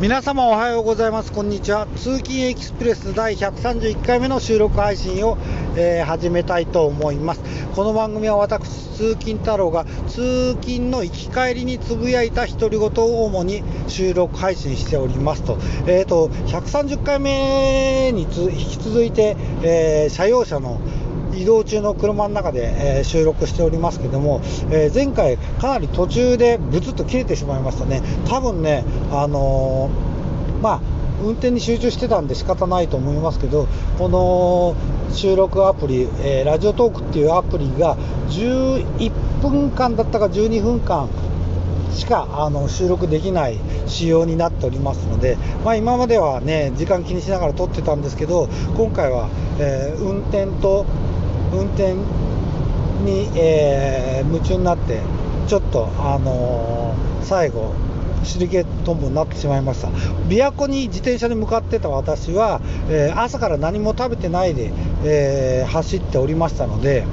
皆様おはようございます。こんにちは。通勤エキスプレス第131回目の収録配信を、えー、始めたいと思います。この番組は私通勤太郎が通勤の行き帰りにつぶやいた独り言を主に収録配信しておりますと,、えーと、130回目に引き続いて、えー、車用車の移動中の車の中で、え、収録しておりますけども、え、前回かなり途中でブツッと切れてしまいましたね。多分ねあの、まあ運転に集中してたんで仕方ないと思いますけど、この収録アプリ、えー、ラジオトークっていうアプリが11分間だったか12分間しかあの収録できない仕様になっておりますので、まあ、今まではね時間気にしながら撮ってたんですけど今回は、えー、運転と運転に、えー、夢中になって、ちょっと、あのー、最後、シリケトンボになってしまいました。琵琶湖に自転車で向かってた私は、えー、朝から何も食べてないで、えー、走っておりましたので、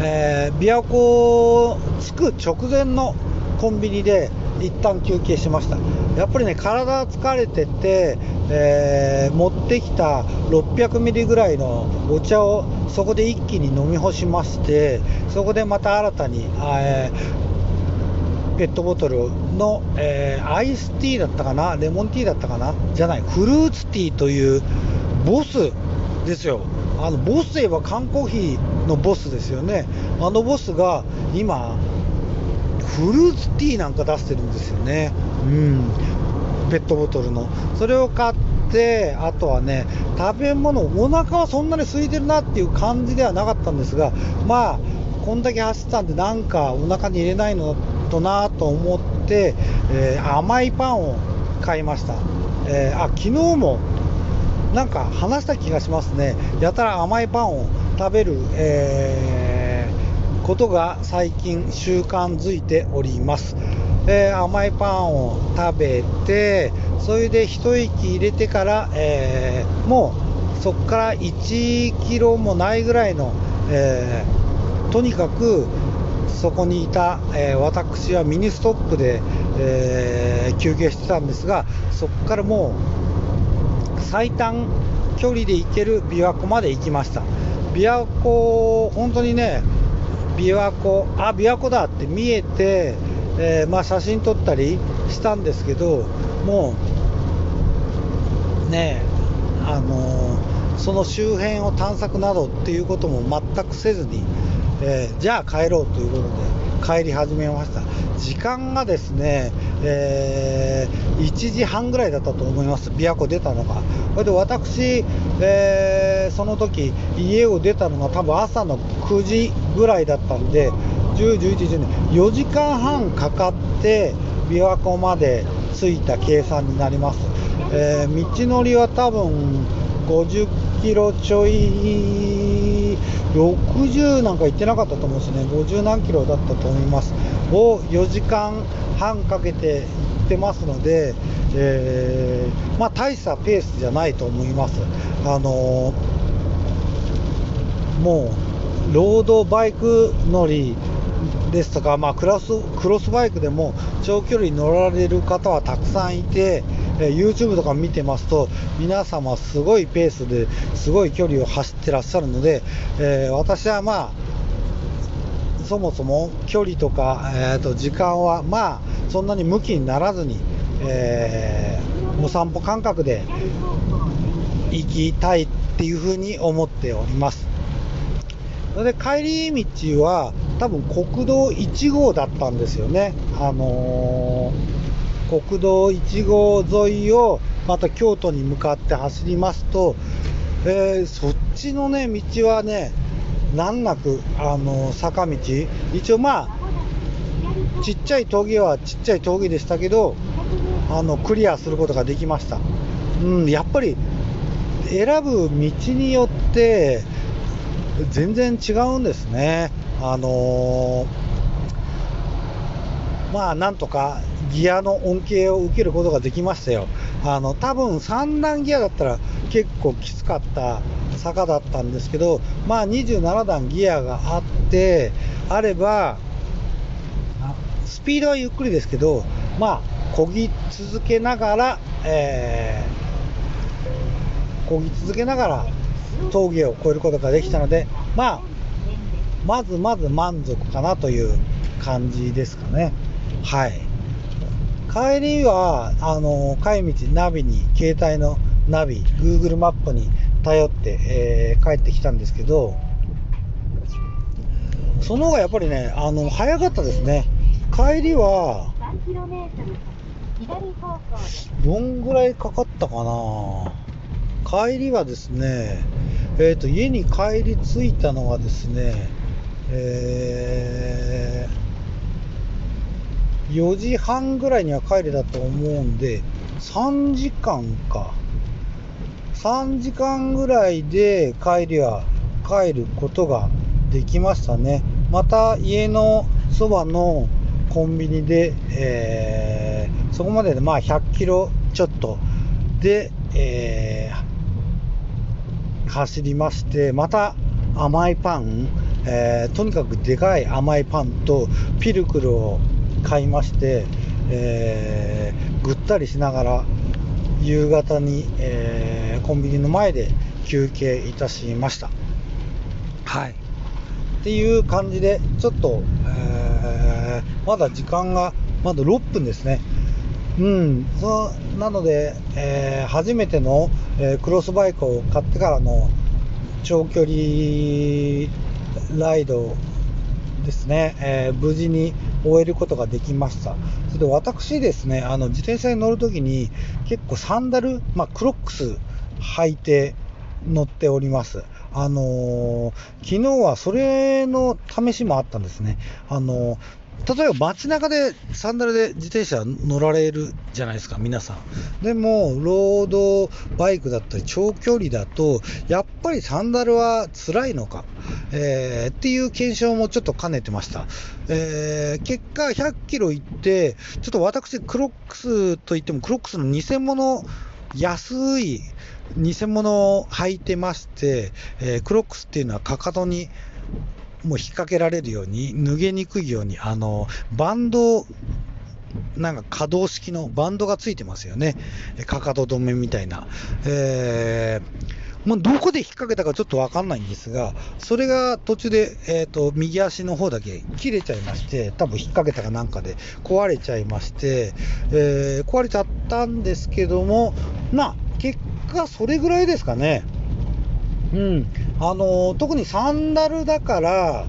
えー、琵琶湖着く直前のコンビニで一旦休憩しました。やっぱりね体疲れてて、えー、持っってきた600ミリぐらいのお茶をそこで一気に飲み干しましてそこでまた新たに、え、ペットボトルの、えー、アイスティーだったかなレモンティーだったかなじゃないフルーツティーというボスですよあのボスといえば缶コーヒーのボスですよねあのボスが今フルーツティーなんか出してるんですよね。うん。ペットボトルの。それを買って、あとはね、食べ物、お腹はそんなに空いてるなっていう感じではなかったんですが、まあ、こんだけ走ったんで、なんかお腹に入れないのとなと思って、えー、甘いパンを買いました。えー、あ、昨日もなんか話した気がしますね。やたら甘いパンを食べる、えーことが最近習慣づいております。えー、甘いパンを食べて、それで一息入れてから、えー、もうそこから1キロもないぐらいの、えー、とにかくそこにいた、え私はミニストップで、え休憩してたんですが、そこからもう最短距離で行ける琵琶湖まで行きました。琵琶湖、本当にね、琵琶湖あ琵琶湖だって見えて、えー、まあ、写真撮ったりしたんですけどもねあの、その周辺を探索などっていうことも全くせずに、えー、じゃあ帰ろうということで帰り始めました。時間がですね、えー、1時半ぐらいだったと思います。琵琶湖出たのが。それで私、えー、その時家を出たのが多分朝の9時ぐらいだったんで10、11時4時間半かかって琵琶湖まで着いた計算になります、えー、道のりは多分50キロちょい60なんか行ってなかったと思うんですね。50何キロだったと思います。を4時間半かけて行ってますので、えー、まあ、大したペースじゃないと思います。あのー、もうロードバイク乗りですとか、まあ、クラスクロスバイクでも長距離乗られる方はたくさんいて、えー、YouTube とか見てますと皆様すごいペースですごい距離を走ってらっしゃるので、えー、私はまあそもそも距離とか、えー、と時間はまあそんなに向きにならずに、えー、お散歩感覚で行きたいっていうふうに思っております。で帰り道は多分国道1号だったんですよね。あのー、国道1号沿いをまた京都に向かって走りますと、えー、そっちのね、道はね、難なく、あのー、坂道、一応まあ、ちっちゃい峠はちっちゃい峠でしたけど、あのクリアすることができました。うん、やっぱり選ぶ道によって全然違うんですね。あの、まあなんとかギアの恩恵を受けることができましたよ。あの多分3段ギアだったら結構きつかった坂だったんですけど、まあ27段ギアがあってあればスピードはゆっくりですけど、まあ、漕ぎ続けながら、えー、漕ぎ続けながら峠を越えることができたので、まあ、まずまず満足かなという感じですかね。はい。帰りは、あの、帰り道、ナビに、携帯のナビ、Google マップに頼って、えー、帰ってきたんですけど、その方がやっぱりね、あの、早かったですね。帰りは、どんぐらいかかったかな帰りはですね、えっ、ー、と、家に帰り着いたのはですね、えー、4時半ぐらいには帰れたと思うんで、3時間か。3時間ぐらいで帰りは帰ることができましたね。また家のそばのコンビニで、えー、そこまででまあ100キロちょっとで、えー、走りまして、また甘いパン、えー、とにかくでかい甘いパンとピルクルを買いまして、えー、ぐったりしながら夕方に、えー、コンビニの前で休憩いたしました。はい。っていう感じで、ちょっと、えー、まだ時間が、まだ6分ですね。うん、そうなので、えー、初めての、えー、クロスバイクを買ってからの長距離ライドですね、えー、無事に終えることができました。それで私ですね、あの自転車に乗るときに結構サンダル、まあ、クロックス履いて乗っております。あのー、昨日はそれの試しもあったんですね。あのー、例えば街中でサンダルで自転車乗られるじゃないですか、皆さん。でも、ロードバイクだったり長距離だと、やっぱりサンダルは辛いのか、えー、っていう検証もちょっと兼ねてました。えー、結果100キロ行って、ちょっと私、クロックスといっても、クロックスの偽物、安い偽物を履いてまして、えー、クロックスっていうのはかかとにもう引っ掛けられるように、脱げにくいように、あの、バンド、なんか可動式のバンドがついてますよね。かかと止めみたいな。えー、もうどこで引っ掛けたかちょっとわかんないんですが、それが途中で、えっ、ー、と、右足の方だけ切れちゃいまして、多分引っ掛けたかなんかで壊れちゃいまして、えー、壊れちゃったんですけども、まあ、結果それぐらいですかね。うん、あの特にサンダルだから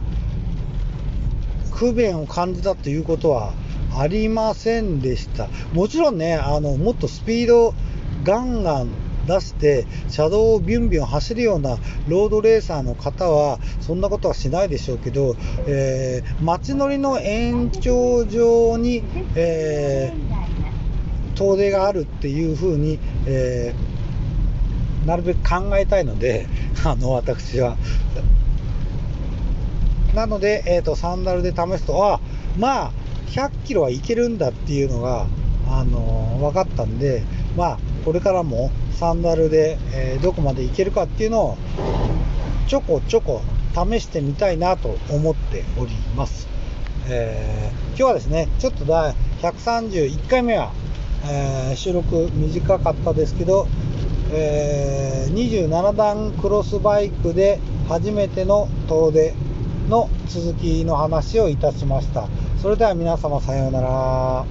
不便を感じたということはありませんでした。もちろんね、あのもっとスピードガンガン出して車道をビュンビュン走るようなロードレーサーの方はそんなことはしないでしょうけど、えー、街乗りの延長上に、えー、遠出があるっていうふうに、えーなるべく考えたいので、あの、私は。なので、えっ、ー、と、サンダルで試すと、あ、まあ、100キロはいけるんだっていうのが、あのー、分かったんで、まあ、これからもサンダルで、えー、どこまでいけるかっていうのを、ちょこちょこ試してみたいなと思っております。えー、今日はですね、ちょっとだ、131回目は、えー、収録短かったですけど、えー、27段クロスバイクで初めての遠出の続きの話をいたしました。それでは皆様さようなら。